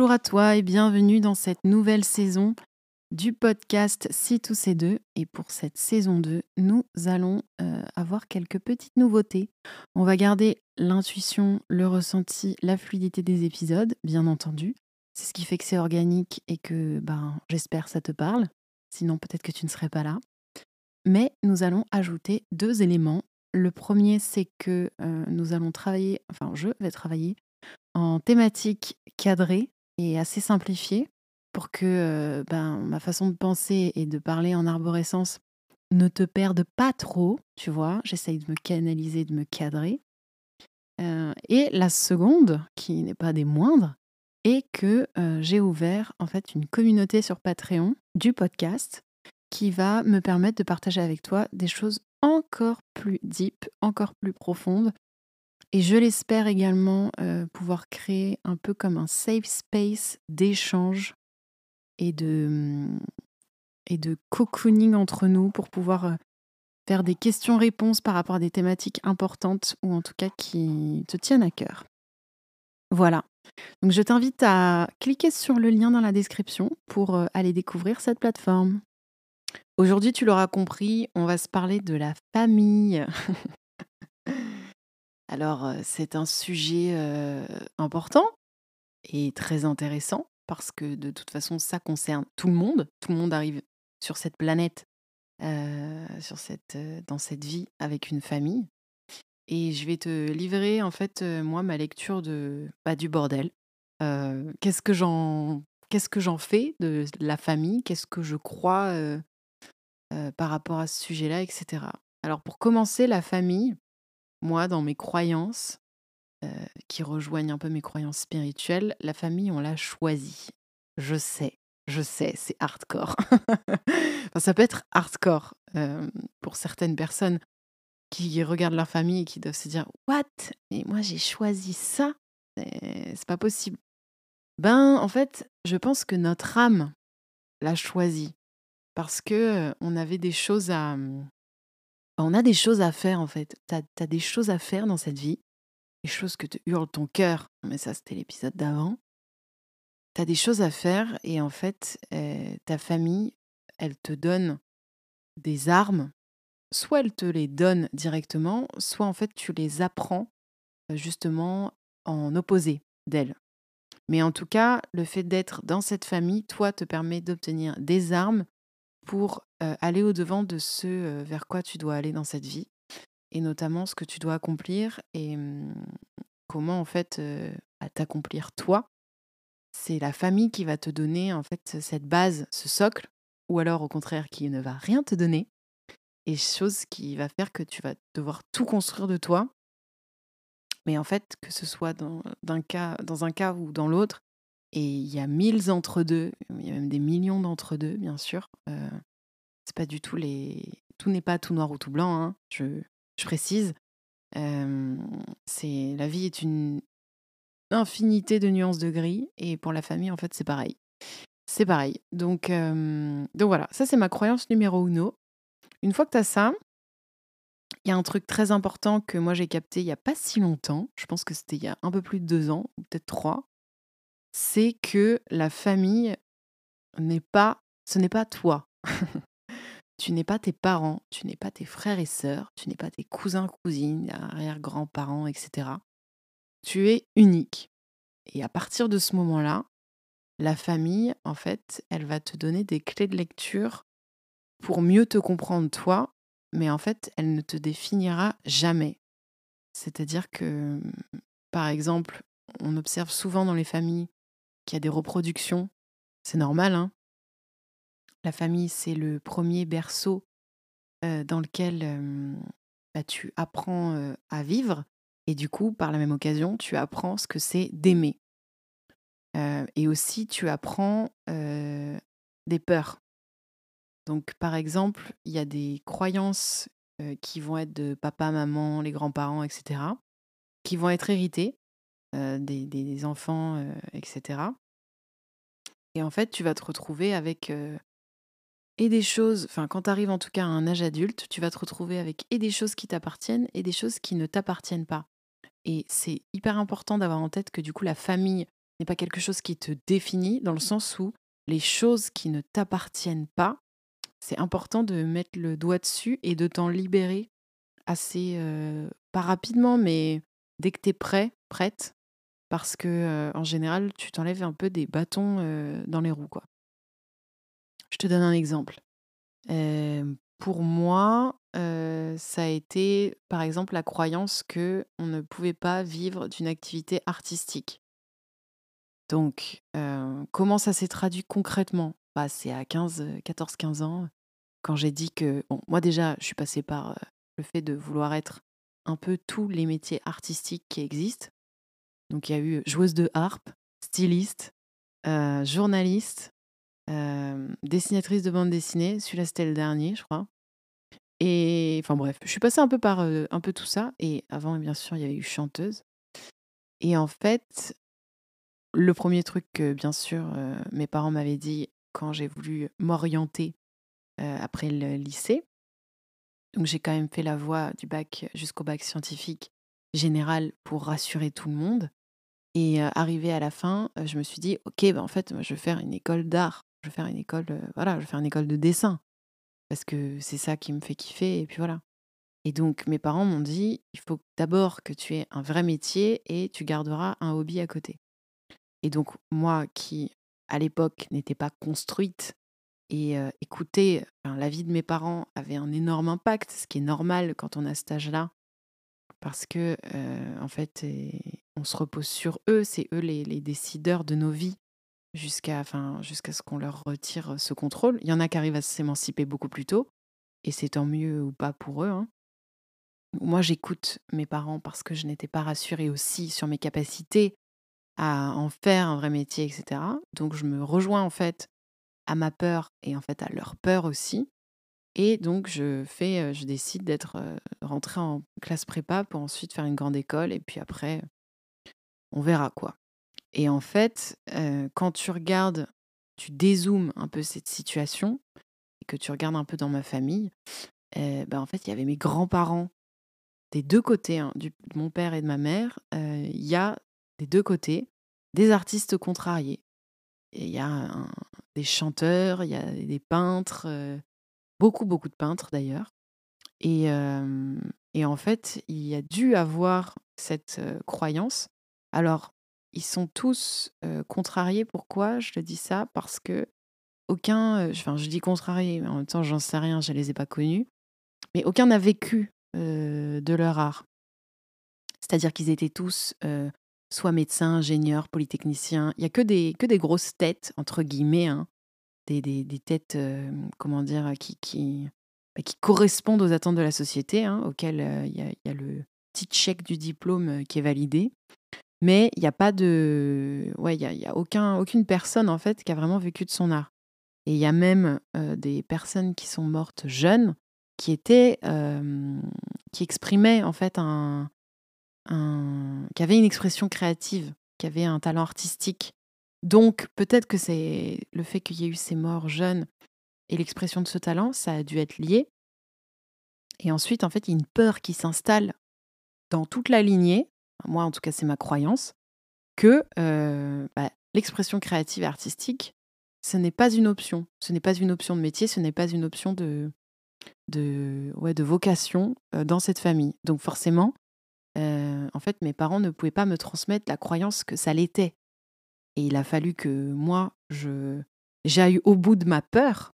Bonjour à toi et bienvenue dans cette nouvelle saison du podcast C2C2. Et pour cette saison 2, nous allons euh, avoir quelques petites nouveautés. On va garder l'intuition, le ressenti, la fluidité des épisodes, bien entendu. C'est ce qui fait que c'est organique et que ben, j'espère ça te parle. Sinon, peut-être que tu ne serais pas là. Mais nous allons ajouter deux éléments. Le premier, c'est que euh, nous allons travailler, enfin, je vais travailler en thématique cadrée et assez simplifiée pour que ben, ma façon de penser et de parler en arborescence ne te perde pas trop, tu vois? J'essaye de me canaliser, de me cadrer. Et la seconde, qui n'est pas des moindres, est que j'ai ouvert en fait une communauté sur Patreon du podcast qui va me permettre de partager avec toi des choses encore plus deep, encore plus profondes, et je l'espère également euh, pouvoir créer un peu comme un safe space d'échange et de, et de cocooning entre nous pour pouvoir euh, faire des questions-réponses par rapport à des thématiques importantes ou en tout cas qui te tiennent à cœur. Voilà. Donc je t'invite à cliquer sur le lien dans la description pour euh, aller découvrir cette plateforme. Aujourd'hui, tu l'auras compris, on va se parler de la famille. Alors, c'est un sujet important et très intéressant parce que de toute façon, ça concerne tout le monde. Tout le monde arrive sur cette planète, sur cette, dans cette vie avec une famille. Et je vais te livrer en fait moi ma lecture de bah, du bordel. qu'est-ce que j'en qu'est-ce que j'en fais de la famille? Qu'est-ce que je crois par rapport à ce sujet-là, etc. Alors pour commencer, la famille, moi, dans mes croyances, qui rejoignent un peu mes croyances spirituelles, la famille, on l'a choisie. Je sais, je sais, c'est hardcore. ça peut être hardcore pour certaines personnes qui regardent leur famille et qui doivent se dire What? Et moi, j'ai choisi ça? C'est pas possible. Ben, en fait, je pense que notre âme l'a choisi parce que on avait des choses à, mmh, on a des choses à faire en fait. Tu as, des choses à faire dans cette vie, des choses que te hurle ton cœur, mais ça c'était l'épisode d'avant. Tu as des choses à faire et en fait, euh, ta famille, elle te donne des armes. Soit elle te les donne directement, soit en fait tu les apprends euh, justement en opposé d'elle. Mais en tout cas, le fait d'être dans cette famille, toi, te permet d'obtenir des armes pour aller au-devant de ce vers quoi tu dois aller dans cette vie, et notamment ce que tu dois accomplir et mmh, comment en fait t'accomplir toi. C'est la famille qui va te donner en fait cette base, ce socle, ou alors au contraire qui ne va rien te donner, et chose qui va faire que tu vas devoir tout construire de toi. Mais en fait, que ce soit dans, cas, dans un cas ou dans l'autre, et il y a mille entre-deux, il y a même des millions d'entre-deux, bien sûr. Euh, c'est pas du tout les. Tout n'est pas tout noir ou tout blanc, hein, je, je, précise. c'est la vie est une infinité de nuances de gris, et pour la famille, en fait, c'est pareil. C'est pareil. Donc, donc voilà, ça c'est ma croyance numéro uno. Une fois que tu as ça, il y a un truc très important que moi j'ai capté il n'y a pas si longtemps. Je pense que c'était il y a un peu plus de deux ans, peut-être trois c'est que la famille n'est pas, ce n'est pas toi. tu n'es pas tes parents, tu n'es pas tes frères et sœurs, tu n'es pas tes cousins, cousines, arrière-grands-parents, etc. Tu es unique. Et à partir de ce moment-là, la famille, en fait, elle va te donner des clés de lecture pour mieux te comprendre toi, mais en fait, elle ne te définira jamais. C'est-à-dire que, par exemple, on observe souvent dans les familles qu'il y a des reproductions. C'est normal, hein La famille, c'est le premier berceau dans lequel bah, tu apprends à vivre. Et du coup, par la même occasion, tu apprends ce que c'est d'aimer. et aussi, tu apprends des peurs. Donc, par exemple, il y a des croyances qui vont être de papa, maman, les grands-parents, etc., qui vont être héritées des, des, enfants, etc. Et en fait, tu vas te retrouver avec et des choses, enfin quand tu arrives en tout cas à un âge adulte, tu vas te retrouver avec et des choses qui t'appartiennent et des choses qui ne t'appartiennent pas. Et c'est hyper important d'avoir en tête que du coup la famille n'est pas quelque chose qui te définit, dans le sens où les choses qui ne t'appartiennent pas, c'est important de mettre le doigt dessus et de t'en libérer assez, pas rapidement, mais dès que tu es prêt, prête, parce que en général, tu t'enlèves un peu des bâtons dans les roues, quoi. Je te donne un exemple. pour moi, ça a été, par exemple, la croyance que on ne pouvait pas vivre d'une activité artistique. Donc, comment ça s'est traduit concrètement? Bah, C'est à 15, 14-15 ans, quand j'ai dit que, bon, moi déjà, je suis passée par le fait de vouloir être un peu tous les métiers artistiques qui existent. Donc, il y a eu joueuse de harpe, styliste, journaliste, dessinatrice de bande dessinée. Celui-là, c'était le dernier, je crois. Et enfin bref, je suis passée un peu par un peu tout ça. Et avant, bien sûr, il y avait eu chanteuse. Et en fait, le premier truc que, bien sûr, mes parents m'avaient dit quand j'ai voulu m'orienter après le lycée, donc j'ai quand même fait la voie du bac jusqu'au bac scientifique général pour rassurer tout le monde. Et arrivé à la fin, je me suis dit, ok, bah, en fait, je vais faire une école d'art, je vais faire une école, voilà, je une école de dessin, parce que c'est ça qui me fait kiffer, et puis voilà. Et donc mes parents m'ont dit, il faut d'abord que tu aies un vrai métier et tu garderas un hobby à côté. Et donc moi qui, à l'époque, n'étais pas construite et écouter la vie de mes parents avait un énorme impact, ce qui est normal quand on a cet âge-là, parce que en fait, on se repose sur eux, c'est eux les, décideurs de nos vies jusqu'à enfin, jusqu'à ce qu'on leur retire ce contrôle. Il y en a qui arrivent à s'émanciper beaucoup plus tôt, et c'est tant mieux ou pas pour eux. Hein. Moi, j'écoute mes parents parce que je n'étais pas rassurée aussi sur mes capacités à en faire un vrai métier, etc. Donc je me rejoins en fait à ma peur et en fait à leur peur aussi. Et donc je fais, je décide d'être rentrée en classe prépa pour ensuite faire une grande école et puis après on verra quoi. Et en fait, quand tu regardes, tu dézoomes un peu cette situation et que tu regardes un peu dans ma famille, ben en fait il y avait mes grands-parents des deux côtés, hein, de mon père et de ma mère, il y a des deux côtés des artistes contrariés. Il y a des chanteurs, il y a des peintres, beaucoup, beaucoup de peintres d'ailleurs. Et, et, en fait, il y a dû avoir cette croyance. Alors, ils sont tous contrariés. Pourquoi je te dis ça? Parce que aucun, enfin, je dis contrariés, mais en même temps, j'en sais rien, je ne les ai pas connus. Mais aucun n'a vécu de leur art. C'est-à-dire qu'ils étaient tous soit médecin, ingénieur, polytechnicien. Il y a que des, que des grosses têtes, entre guillemets, hein. des, des, des, têtes, comment dire, qui, qui, bah, qui, correspondent aux attentes de la société, hein, auxquelles il y, a, y, a, le petit chèque du diplôme qui est validé. Mais il n'y a pas de. Ouais, il y a aucun, aucune personne, en fait, qui a vraiment vécu de son art. Et il y a même des personnes qui sont mortes jeunes, qui étaient. qui exprimaient, en fait, un, avait une expression créative, qui avait un talent artistique. Donc peut-être que c'est le fait qu'il y ait eu ces morts jeunes et l'expression de ce talent, ça a dû être lié. Et ensuite, en fait, il y a une peur qui s'installe dans toute la lignée, moi en tout cas c'est ma croyance, que bah, l'expression créative et artistique, ce n'est pas une option. Ce n'est pas une option de métier, ce n'est pas une option de, de, ouais, de vocation dans cette famille. Donc forcément, en fait, mes parents ne pouvaient pas me transmettre la croyance que ça l'était. Et il a fallu que moi, je j'aille au bout de ma peur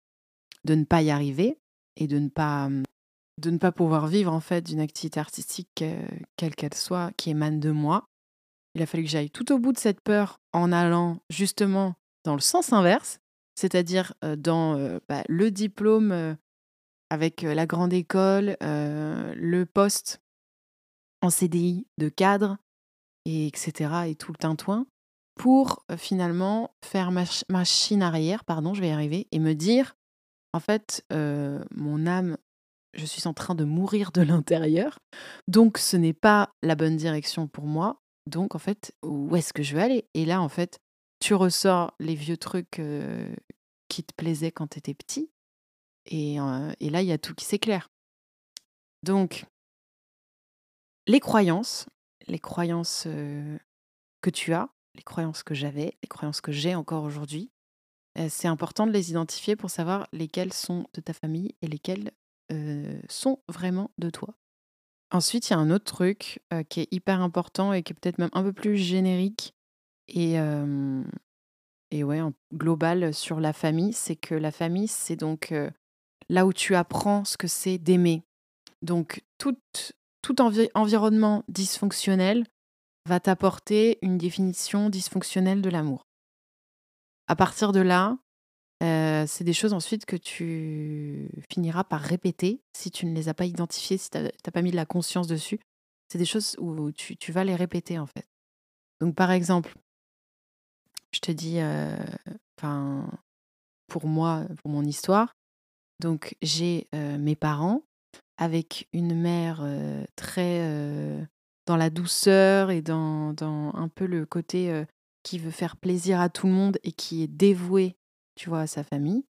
de ne pas y arriver et de ne pas mmh, de ne pas pouvoir vivre en fait d'une activité artistique quelle qu'elle soit qui émane de moi. Il a fallu que j'aille tout au bout de cette peur en allant justement dans le sens inverse, c'est-à-dire dans bah, le diplôme avec la grande école, le poste en CDI de cadre, et etc. et tout le tintouin, pour finalement faire machine arrière, pardon, je vais y arriver, et me dire, en fait, mon âme, je suis en train de mourir de l'intérieur, donc ce n'est pas la bonne direction pour moi, donc en fait, où est-ce que je vais aller? Et là, en fait, tu ressors les vieux trucs qui te plaisaient quand tu étais petit, et, et là, il y a tout qui s'éclaire. Donc, les croyances, les croyances que tu as, les croyances que j'avais, les croyances que j'ai encore aujourd'hui. c'est important de les identifier pour savoir lesquelles sont de ta famille et lesquelles sont vraiment de toi. Ensuite, il y a un autre truc qui est hyper important et qui est peut-être même un peu plus générique et, et ouais, global sur la famille, c'est que la famille, c'est donc là où tu apprends ce que c'est d'aimer. Donc, tout, tout environnement dysfonctionnel va t'apporter une définition dysfonctionnelle de l'amour. À partir de là, c'est des choses ensuite que tu finiras par répéter si tu ne les as pas identifiées, si tu n'as pas mis de la conscience dessus. C'est des choses où tu, vas les répéter en fait. Donc par exemple, je te dis, enfin, pour moi, pour mon histoire, donc j'ai mes parents avec une mère très dans la douceur et dans, dans, un peu le côté qui veut faire plaisir à tout le monde et qui est dévouée, tu vois, à sa famille.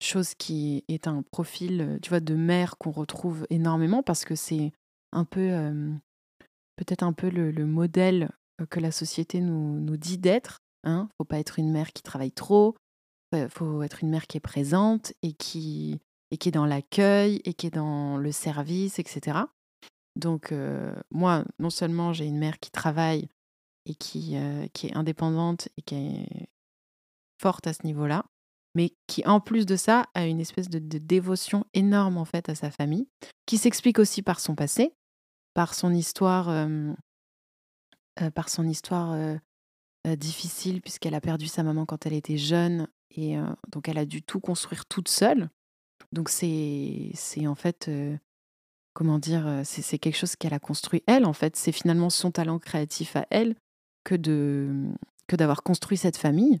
Chose qui est un profil, tu vois, de mère qu'on retrouve énormément parce que c'est un peu, peut-être un peu le, modèle que la société nous, nous dit d'être. Hein faut pas être une mère qui travaille trop, faut être une mère qui est présente et qui, et qui est dans l'accueil et qui est dans le service, etc. Donc moi, non seulement j'ai une mère qui travaille et qui, qui est indépendante et qui est forte à ce niveau-là, mais qui en plus de ça a une espèce de, dévotion énorme en fait à sa famille, qui s'explique aussi par son passé, par son histoire, par son histoire difficile puisqu'elle a perdu sa maman quand elle était jeune et donc elle a dû tout construire toute seule. Donc c'est c'est en fait comment dire c'est quelque chose qu'elle a construit elle en fait. C'est finalement son talent créatif à elle que de que d'avoir construit cette famille.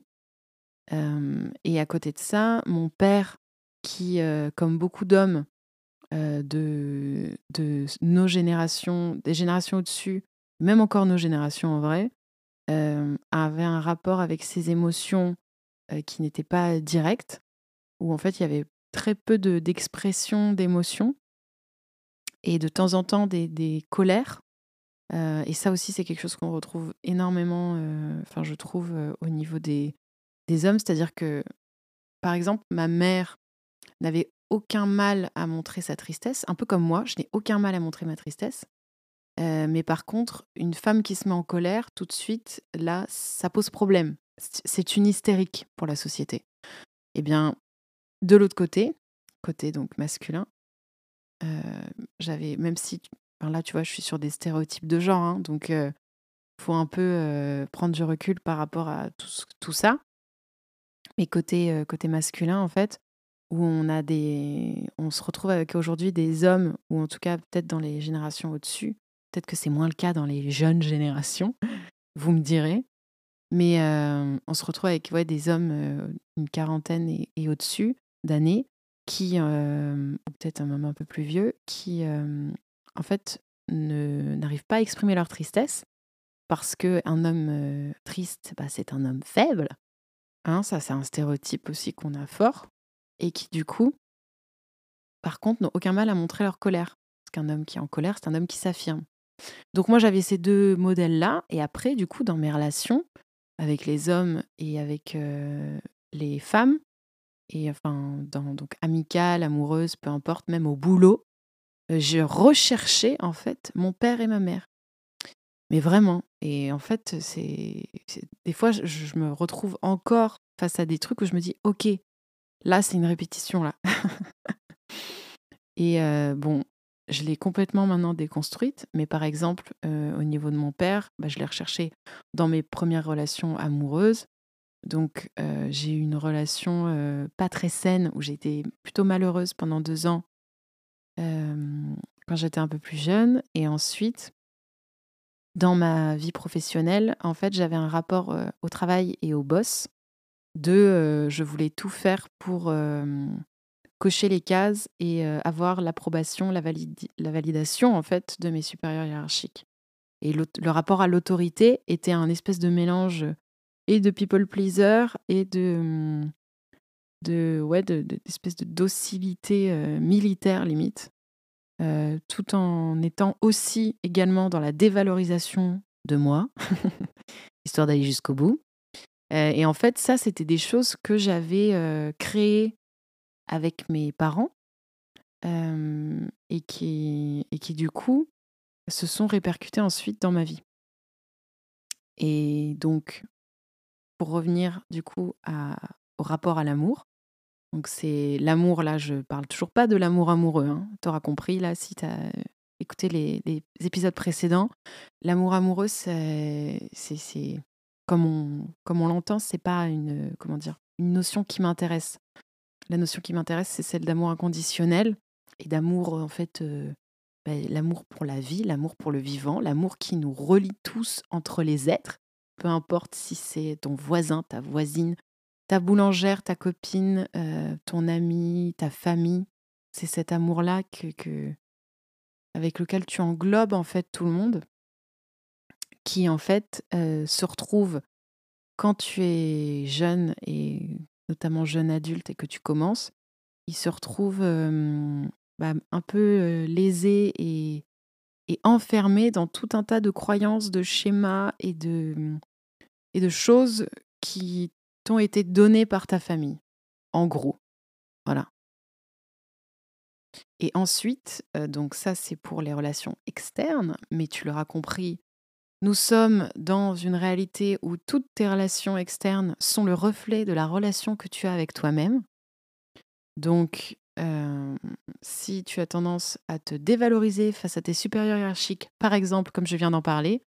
Et à côté de ça, mon père qui comme beaucoup d'hommes de nos générations, des générations au-dessus, même encore nos générations en vrai, avait un rapport avec ses émotions qui n'était pas direct, où en fait il y avait très peu d'expression d'émotions et de temps en temps des colères. et ça aussi, c'est quelque chose qu'on retrouve énormément, enfin, je trouve, au niveau des, des hommes. C'est-à-dire que, par exemple, ma mère n'avait aucun mal à montrer sa tristesse, un peu comme moi, je n'ai aucun mal à montrer ma tristesse. mais par contre, une femme qui se met en colère, tout de suite, là, ça pose problème c'est une hystérique pour la société. Eh bien, de l'autre côté, côté donc masculin, j'avais, même si, là tu vois, je suis sur des stéréotypes de genre, hein, donc il faut un peu prendre du recul par rapport à tout ça. Mais côté, côté masculin, en fait, où on a des, on se retrouve avec aujourd'hui des hommes, ou en tout cas peut-être dans les générations au-dessus, peut-être que c'est moins le cas dans les jeunes générations, vous me direz, mais on se retrouve avec des hommes, une quarantaine et, au-dessus d'années, qui, ou peut-être un moment un peu plus vieux, qui, en fait, n'arrivent pas à exprimer leur tristesse parce qu'un homme triste, bah, c'est un homme faible. Ça, c'est un stéréotype aussi qu'on a fort. Et qui, du coup, par contre, n'ont aucun mal à montrer leur colère. Parce qu'un homme qui est en colère, c'est un homme qui s'affirme. Donc moi, j'avais ces deux modèles-là. Et après, du coup, dans mes relations, avec les hommes et avec les femmes, et enfin, dans, donc amicale, amoureuse, peu importe, même au boulot, je recherchais en fait mon père et ma mère. Mais vraiment. Et en fait, c'est des fois, je, me retrouve encore face à des trucs où je me dis, ok, là, c'est une répétition là. et bon, je l'ai complètement maintenant déconstruite, mais par exemple, au niveau de mon père, bah, je l'ai recherché dans mes premières relations amoureuses. Donc, j'ai eu une relation pas très saine où j'étais plutôt malheureuse pendant deux ans quand j'étais un peu plus jeune. Et ensuite, dans ma vie professionnelle, en fait, j'avais un rapport au travail et au boss de je voulais tout faire pour cocher les cases et avoir l'approbation, la, la, validation en fait de mes supérieurs hiérarchiques. Et le, rapport à l'autorité était un espèce de mélange et de people pleaser et de, de ouais, de, de, de docilité militaire limite, tout en étant aussi également dans la dévalorisation de moi. histoire d'aller jusqu'au bout. et en fait, ça, c'était des choses que j'avais créées avec mes parents et, qui, et qui, du coup, se sont répercutées ensuite dans ma vie. Et donc, pour revenir du coup au rapport à l'amour, donc c'est l'amour, là, je parle toujours pas de l'amour amoureux. Hein. Tu auras compris, là, si tu as écouté les, épisodes précédents. L'amour amoureux, c'est, c'est, comme on, comme on l'entend, c'est pas une, comment dire, une notion qui m'intéresse. La notion qui m'intéresse, c'est celle d'amour inconditionnel et d'amour, en fait, euh, bah, l'amour pour la vie, l'amour pour le vivant, l'amour qui nous relie tous entre les êtres, peu importe si c'est ton voisin, ta voisine, ta boulangère, ta copine, euh, ton ami, ta famille. C'est cet amour-là que, avec lequel tu englobes en fait tout le monde, qui en fait euh, se retrouve quand tu es jeune et notamment jeune adulte et que tu commences, il se retrouve bah, un peu lésé et, et enfermé dans tout un tas de croyances, de schémas et de, et de choses qui t'ont été données par ta famille, en gros. Voilà. Et ensuite, donc ça c'est pour les relations externes, mais tu l'auras compris, nous sommes dans une réalité où toutes tes relations externes sont le reflet de la relation que tu as avec toi-même. Donc, si tu as tendance à te dévaloriser face à tes supérieurs hiérarchiques, par exemple, comme je viens d'en parler,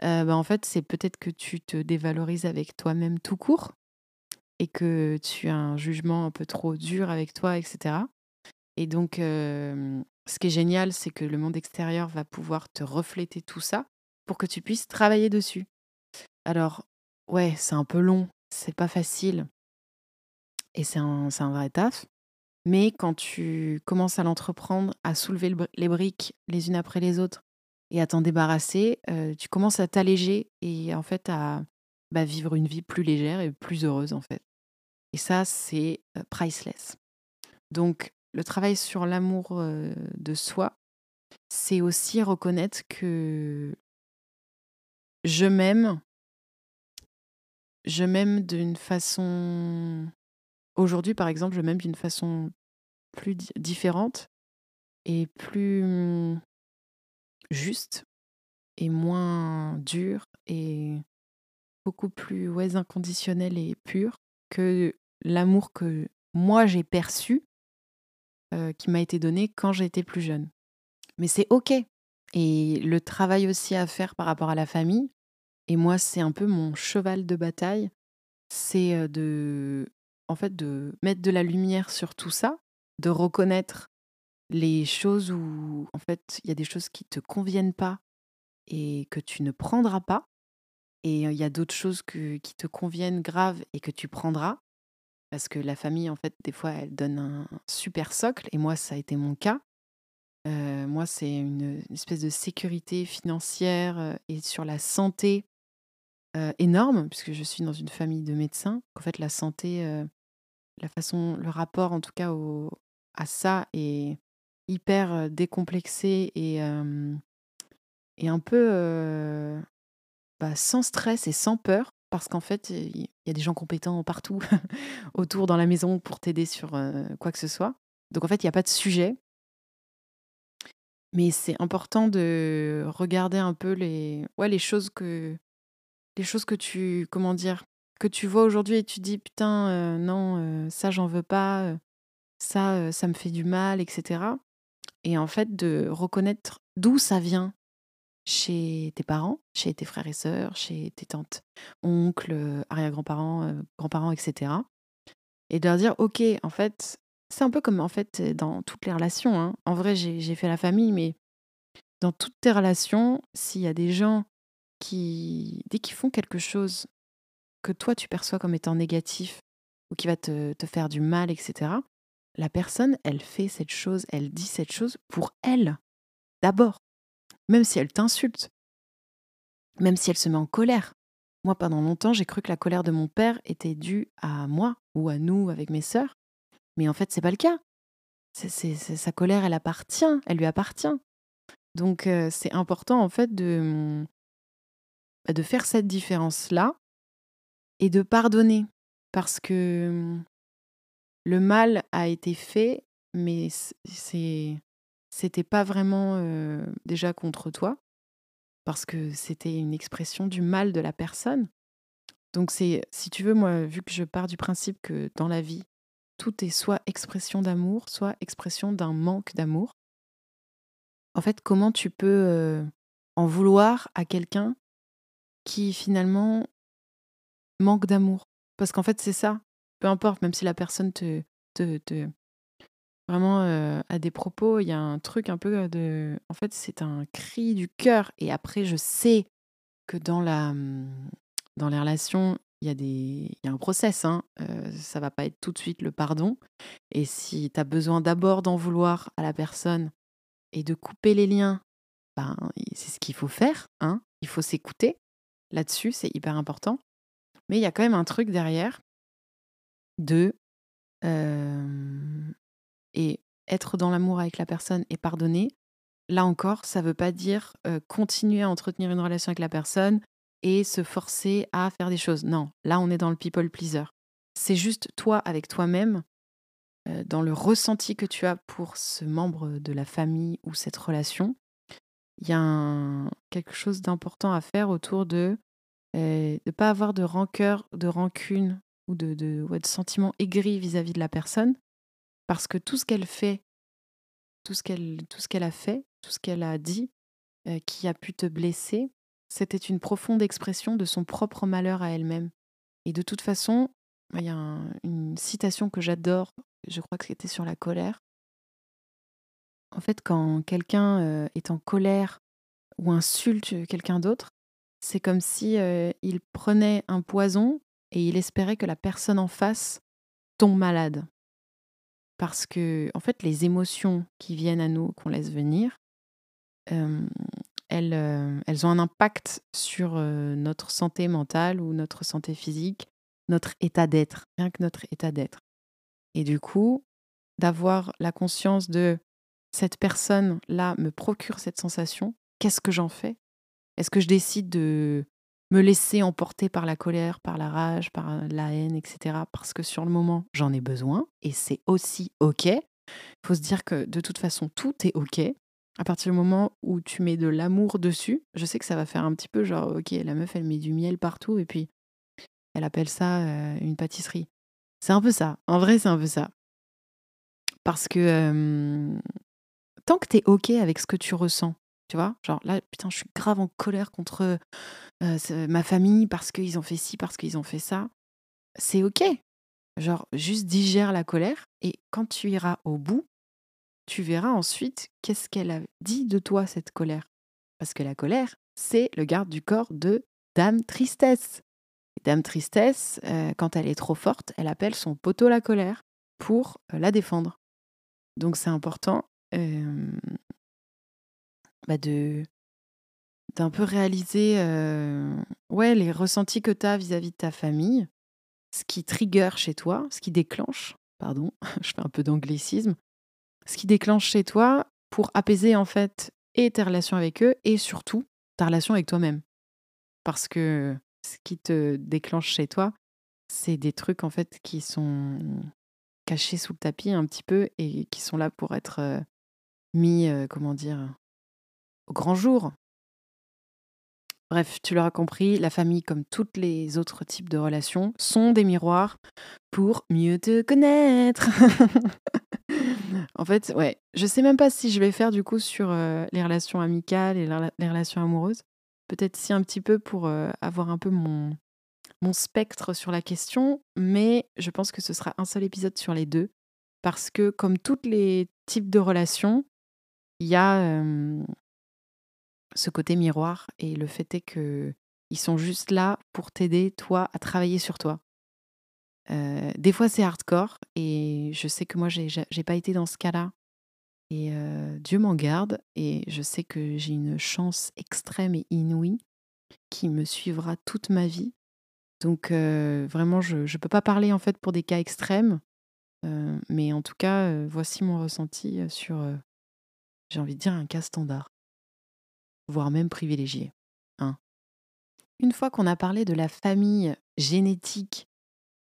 bah, en fait, c'est peut-être que tu te dévalorises avec toi-même tout court et que tu as un jugement un peu trop dur avec toi, etc. Et donc, ce qui est génial, c'est que le monde extérieur va pouvoir te refléter tout ça pour que tu puisses travailler dessus. Alors, ouais, c'est un peu long, c'est pas facile. Et c'est un, un, vrai taf. Mais quand tu commences à l'entreprendre, à soulever les briques les unes après les autres et à t'en débarrasser, tu commences à t'alléger et en fait à bah, vivre une vie plus légère et plus heureuse en fait. Et ça, c'est priceless. Donc, le travail sur l'amour de soi, c'est aussi reconnaître que je m'aime. Je m'aime d'une façon. Aujourd'hui, par exemple, je m'aime d'une façon plus différente et plus juste et moins dure et beaucoup plus ouais, inconditionnel et pur que l'amour que moi j'ai perçu euh, qui m'a été donné quand j'étais plus jeune. Mais c'est OK. Et le travail aussi à faire par rapport à la famille, et moi, c'est un peu mon cheval de bataille, c'est de, en fait, de mettre de la lumière sur tout ça, de reconnaître les choses où, en fait, il y a des choses qui te conviennent pas et que tu ne prendras pas. Et il y a d'autres choses qui te conviennent grave et que tu prendras. Parce que la famille, en fait, des fois, elle donne un super socle. Et moi, ça a été mon cas. moi, c'est une, espèce de sécurité financière et sur la santé énorme, puisque je suis dans une famille de médecins. En fait, la santé, la façon, le rapport en tout cas à ça est hyper décomplexé et, et un peu bah, sans stress et sans peur, parce qu'en fait, il y a des gens compétents partout autour dans la maison pour t'aider sur quoi que ce soit. Donc en fait, il n'y a pas de sujet. Mais c'est important de regarder un peu les, ouais, les choses que les choses que tu comment dire que tu vois aujourd'hui et tu dis putain non ça j'en veux pas ça ça me fait du mal etc et en fait de reconnaître d'où ça vient chez tes parents chez tes frères et sœurs chez tes tantes oncles arrière-grands-parents grands-parents etc et de leur dire ok en fait c'est un peu comme en fait dans toutes les relations hein. en vrai j'ai fait la famille mais dans toutes tes relations s'il y a des gens qui, dès qu'ils font quelque chose que toi tu perçois comme étant négatif ou qui va te faire du mal, etc., la personne, elle fait cette chose, elle dit cette chose pour elle, d'abord. Même si elle t'insulte, même si elle se met en colère. Moi, pendant longtemps, j'ai cru que la colère de mon père était due à moi ou à nous avec mes sœurs. Mais en fait, c'est pas le cas. Sa colère, elle appartient, elle lui appartient. Donc, euh, c'est important en fait de, bah, de faire cette différence-là et de pardonner. Parce que mmh, le mal a été fait, mais c'est c'était pas vraiment déjà contre toi, parce que c'était une expression du mal de la personne. Donc c'est, si tu veux, moi, vu que je pars du principe que dans la vie, tout est soit expression d'amour, soit expression d'un manque d'amour. En fait, comment tu peux en vouloir à quelqu'un qui finalement manque d'amour? Parce qu'en fait, c'est ça. Peu importe, même si la personne te, te, te vraiment a des propos, il y a un truc un peu de. En fait, c'est un cri du cœur. Et après, je sais que dans la mmh, dans les relations, il y a, des, il y a un process. Hein. Euh, ça va pas être tout de suite le pardon. Et si tu as besoin d'abord d'en vouloir à la personne et de couper les liens, ben, c'est ce qu'il faut faire. Hein. Il faut s'écouter. Là-dessus, c'est hyper important. Mais il y a quand même un truc derrière de... et être dans l'amour avec la personne et pardonner, là encore, ça ne veut pas dire continuer à entretenir une relation avec la personne et se forcer à faire des choses. Non, là on est dans le people pleaser. C'est juste toi avec toi-même, euh, dans le ressenti que tu as pour ce membre de la famille ou cette relation. Il y a quelque chose d'important à faire autour de ne euh, pas avoir de rancœur, de rancune ou de, de, de sentiments aigris vis-à-vis de la personne, parce que tout ce qu'elle fait, tout ce qu'elle, a fait, tout ce qu'elle a dit, euh, qui a pu te blesser, c'était une profonde expression de son propre malheur à elle-même. Et de toute façon, il y a une citation que j'adore, je crois que c'était sur la colère. En fait, quand quelqu'un euh, est en colère ou insulte quelqu'un d'autre, c'est comme si euh, il prenait un poison et il espérait que la personne en face tombe malade. Parce que, en fait, les émotions qui viennent à nous, qu'on laisse venir, elles, elles ont un impact sur notre santé mentale ou notre santé physique, notre état d'être, rien que notre état d'être. Et du coup, d'avoir la conscience de cette personne-là me procure cette sensation, qu'est-ce que j'en fais? Est-ce que je décide de me laisser emporter par la colère, par la rage, par la haine, etc. Parce que sur le moment, j'en ai besoin et c'est aussi OK. Il faut se dire que de toute façon, tout est OK. À partir du moment où tu mets de l'amour dessus, je sais que ça va faire un petit peu genre, ok, la meuf, elle met du miel partout et puis elle appelle ça euh, une pâtisserie. C'est un peu ça. En vrai, c'est un peu ça. Parce que tant que tu es ok avec ce que tu ressens, tu vois, genre là, putain, je suis grave en colère contre euh, ma famille parce qu'ils ont fait ci, parce qu'ils ont fait ça, c'est ok. Genre, juste digère la colère et quand tu iras au bout, tu verras ensuite qu'est-ce qu'elle a dit de toi, cette colère. Parce que la colère, c'est le garde du corps de Dame Tristesse. Dame Tristesse, euh, quand elle est trop forte, elle appelle son poteau la colère pour euh, la défendre. Donc c'est important bah de d'un peu réaliser ouais, les ressentis que tu as vis-à-vis de ta famille, ce qui trigger chez toi, ce qui déclenche, pardon, je fais un peu d'anglicisme, ce qui déclenche chez toi pour apaiser en fait et tes relations avec eux et surtout ta relation avec toi-même. Parce que ce qui te déclenche chez toi, c'est des trucs en fait qui sont cachés sous le tapis un petit peu et qui sont là pour être euh, mis, euh, comment dire, au grand jour. Bref, tu l'auras compris, la famille, comme tous les autres types de relations, sont des miroirs pour mieux te connaître. en fait, ouais, je sais même pas si je vais faire du coup sur euh, les relations amicales et les relations amoureuses. Peut-être si un petit peu pour euh, avoir un peu mon, mon spectre sur la question, mais je pense que ce sera un seul épisode sur les deux. Parce que comme tous les types de relations, il y a ce côté miroir et le fait est que ils sont juste là pour t'aider toi à travailler sur toi. Des fois, c'est hardcore et je sais que moi, j'ai pas été dans ce cas-là. Et Dieu m'en garde. Et je sais que j'ai une chance extrême et inouïe qui me suivra toute ma vie. Donc, vraiment, je ne peux pas parler en fait pour des cas extrêmes. mais en tout cas, voici mon ressenti sur, j'ai envie de dire, un cas standard, voire même privilégié. Hein. une fois qu'on a parlé de la famille génétique,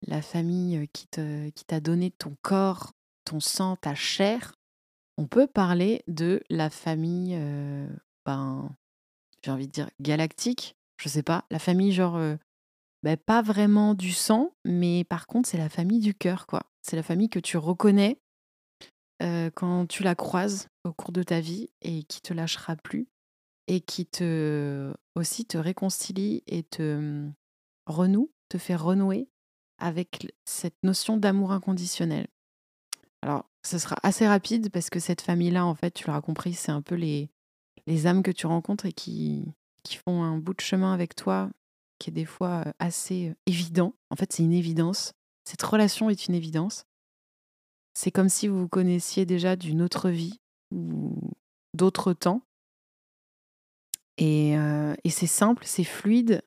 la famille qui te, qui t'a donné ton corps, ton sang, ta chair, on peut parler de la famille, euh, ben, j'ai envie de dire galactique, je sais pas, la famille genre, euh, ben, pas vraiment du sang, mais par contre c'est la famille du cœur, quoi. C'est la famille que tu reconnais euh, quand tu la croises au cours de ta vie et qui te lâchera plus et qui te aussi te réconcilie et te mmh, renoue, te fait renouer avec cette notion d'amour inconditionnel. Alors, ce sera assez rapide parce que cette famille-là, en fait, tu l'auras compris, c'est un peu les, les âmes que tu rencontres et qui, qui font un bout de chemin avec toi qui est des fois assez évident. En fait, c'est une évidence. Cette relation est une évidence. C'est comme si vous vous connaissiez déjà d'une autre vie ou d'autres temps. Et, c'est simple, c'est fluide.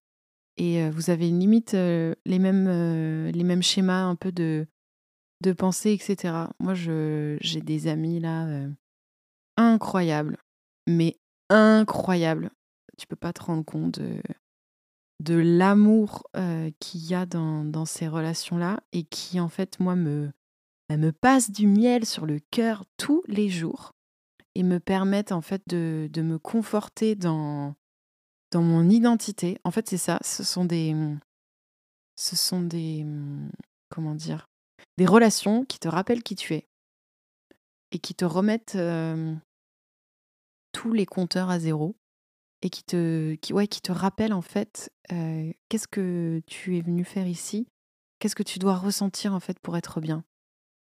Et vous avez limite les, mêmes, les mêmes schémas un peu de, de pensée, etc. Moi, j'ai des amis là incroyables, mais incroyables. Tu peux pas te rendre compte de, de l'amour qu'il y a dans, dans ces relations-là et qui, en fait, moi, me, me passe du miel sur le cœur tous les jours et me permettent, en fait, de, de me conforter dans, dans mon identité. En fait, c'est ça. Ce sont des. Ce sont des. Comment dire Des relations qui te rappellent qui tu es et qui te remettent tous les compteurs à zéro et qui te, qui, ouais, qui te rappellent en fait qu'est-ce que tu es venu faire ici, qu'est-ce que tu dois ressentir en fait pour être bien.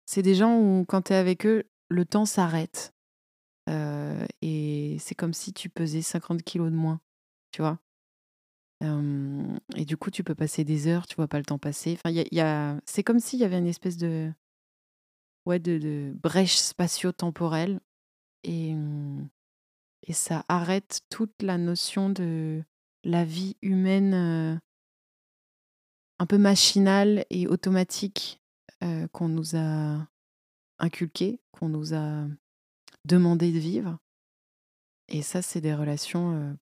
C'est des gens où quand tu es avec eux, le temps s'arrête. Et c'est comme si tu pesais 50 kilos de moins tu vois? et du coup, tu peux passer des heures, tu vois pas le temps passer. Enfin, y y a c'est comme s'il y avait une espèce de ouais, de brèche spatio-temporelle et et ça arrête toute la notion de la vie humaine, un peu machinale et automatique, qu'on nous a inculqué, qu'on nous a demandé de vivre et ça, c'est des relations,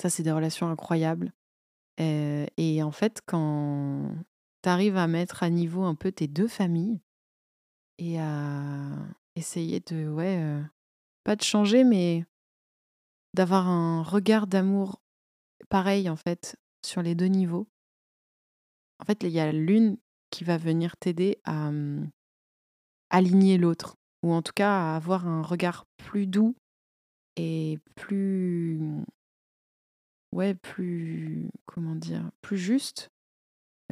ça, c'est des relations incroyables. et en fait, quand tu à mettre à niveau un peu tes deux familles et à essayer de, ouais, pas de changer, mais d'avoir un regard d'amour pareil, en fait, sur les deux niveaux. En fait, il y a l'une qui va venir t'aider à mmh, aligner l'autre, ou en tout cas à avoir un regard plus doux et plus ouais, plus comment dire? Plus juste,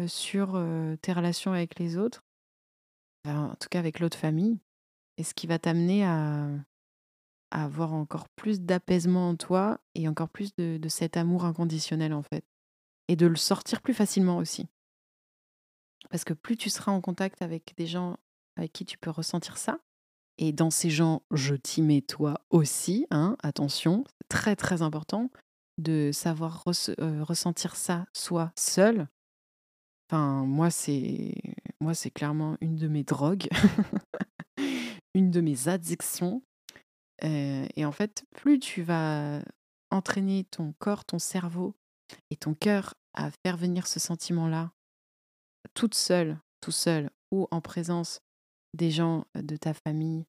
sur, tes relations avec les autres, en tout cas avec l'autre famille et ce qui va t'amener à à avoir encore plus d'apaisement en toi et encore plus de de cet amour inconditionnel, en fait et de le sortir plus facilement aussi. Parce que plus tu seras en contact avec des gens avec qui tu peux ressentir ça et dans ces gens, je t'y mets toi aussi, hein, attention, très, très important de savoir ressentir ça soi seul. Enfin, moi, c'est moi, c'est clairement une de mes drogues, une de mes addictions. et en fait, plus tu vas entraîner ton corps, ton cerveau et ton cœur à faire venir ce sentiment-là, toute seule, tout seul, ou en présence des gens de ta famille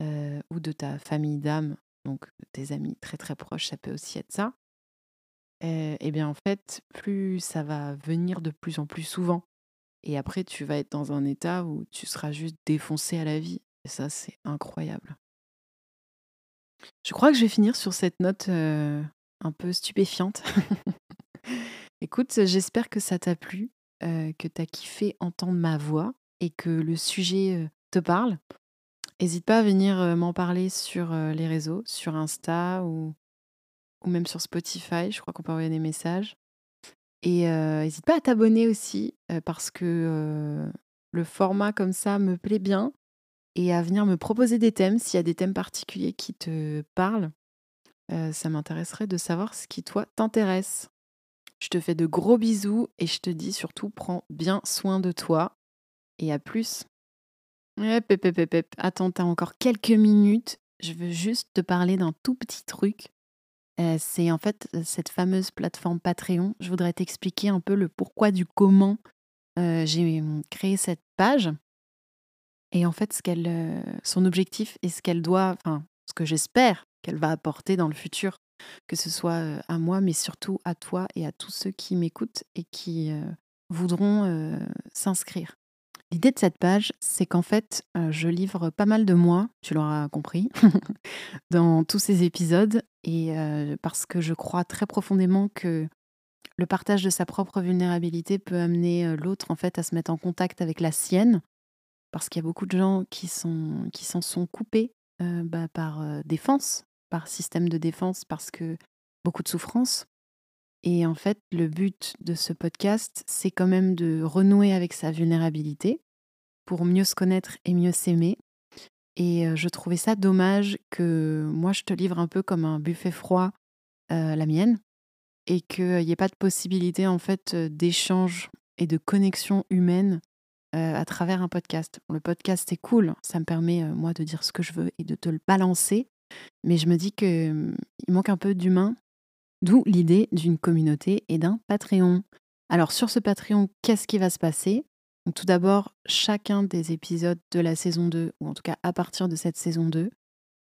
ou de ta famille d'âme, donc tes amis très très proches, ça peut aussi être ça, et bien, en fait, plus ça va venir de plus en plus souvent et après tu vas être dans un état où tu seras juste défoncé à la vie et ça, c'est incroyable. Je crois que je vais finir sur cette note, un peu stupéfiante. Écoute, j'espère que ça t'a plu, que tu as kiffé entendre ma voix et que le sujet, parle. Hésite pas à venir, m'en parler sur, les réseaux, sur Insta ou ou même sur Spotify, je crois qu'on peut envoyer des messages. Et n'hésite pas à t'abonner aussi, parce que le format comme ça me plaît bien, et à venir me proposer des thèmes, s'il y a des thèmes particuliers qui te parlent. ça m'intéresserait de savoir ce qui, toi, t'intéresse. Je te fais de gros bisous et je te dis surtout, prends bien soin de toi. Et à plus. Attends, t'as encore quelques minutes. Je veux juste te parler d'un tout petit truc c'est en fait cette fameuse plateforme Patreon. Je voudrais t'expliquer un peu le pourquoi du comment j'ai mmh, créé cette page et en fait son objectif et ce qu'elle doit, enfin ce que j'espère qu'elle va apporter dans le futur, que ce soit à moi, mais surtout à toi et à tous ceux qui m'écoutent et qui voudront s'inscrire. L'idée de cette page, c'est qu'en fait, je livre pas mal de moi, tu l'auras compris, dans tous ces épisodes, et parce que je crois très profondément que le partage de sa propre vulnérabilité peut amener l'autre en fait à se mettre en contact avec la sienne, parce qu'il y a beaucoup de gens qui s'en sont coupés bah, par défense, par système de défense, parce que beaucoup de souffrance. Et en fait, le but de ce podcast, c'est quand même de renouer avec sa vulnérabilité pour mieux se connaître et mieux s'aimer. Et je trouvais ça dommage que moi, je te livre un peu comme un buffet froid la mienne et qu'il n'y ait pas de possibilité en fait d'échange et de connexion humaine à travers un podcast. Le podcast est cool, ça me permet moi de dire ce que je veux et de te le balancer, mais je me dis qu'il mmh, manque un peu d'humain D'où l'idée d'une communauté et d'un Patreon. Alors sur ce Patreon, qu'est-ce qui va se passer? Tout d'abord, chacun des épisodes de la saison 2, ou en tout cas à partir de cette saison 2,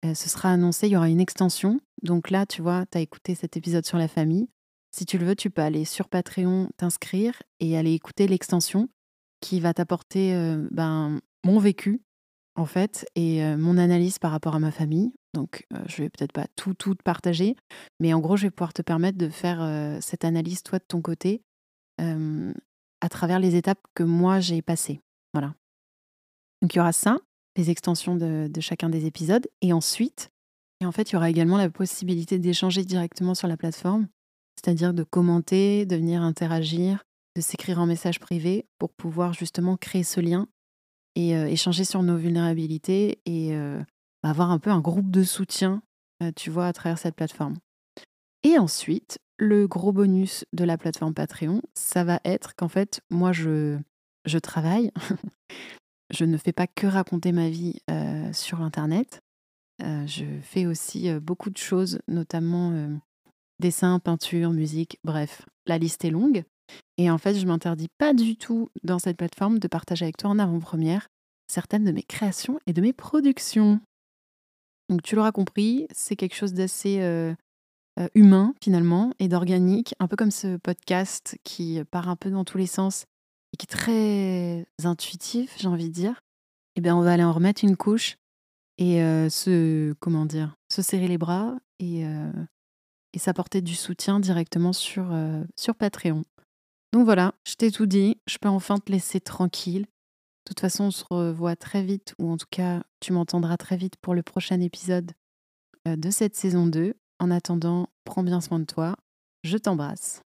euh, ce sera annoncé, il y aura une extension. Donc là, tu vois, tu as écouté cet épisode sur la famille. Si tu le veux, tu peux aller sur Patreon, t'inscrire et aller écouter l'extension qui va t'apporter euh, ben, mon vécu, en fait, et euh, mon analyse par rapport à ma famille, donc, je vais peut-être pas tout, tout partager, mais en gros, je vais pouvoir te permettre de faire cette analyse, toi, de ton côté, à travers les étapes que moi, j'ai passées. Voilà. Donc, il y aura ça, les extensions de, chacun des épisodes. Et ensuite, et en fait, il y aura également la possibilité d'échanger directement sur la plateforme, c'est-à-dire de commenter, de venir interagir, de s'écrire en message privé pour pouvoir justement créer ce lien et échanger sur nos vulnérabilités et avoir un peu un groupe de soutien, tu vois, à travers cette plateforme. Et ensuite, le gros bonus de la plateforme Patreon, ça va être qu'en fait, moi, je, je travaille. je ne fais pas que raconter ma vie sur Internet. je fais aussi beaucoup de choses, notamment dessin, peinture, musique, bref, la liste est longue. Et en fait, je m'interdis pas du tout dans cette plateforme de partager avec toi en avant-première certaines de mes créations et de mes productions. Donc tu l'auras compris, c'est quelque chose d'assez humain finalement et d'organique, un peu comme ce podcast qui part un peu dans tous les sens et qui est très intuitif, j'ai envie de dire. Eh bien, on va aller en remettre une couche et se comment dire, se serrer les bras et, et s'apporter du soutien directement sur, sur Patreon. Donc voilà, je t'ai tout dit, je peux enfin te laisser tranquille de toute façon, on se revoit très vite, ou en tout cas, tu m'entendras très vite pour le prochain épisode euh, de cette saison 2. En attendant, prends bien soin de toi. Je t'embrasse.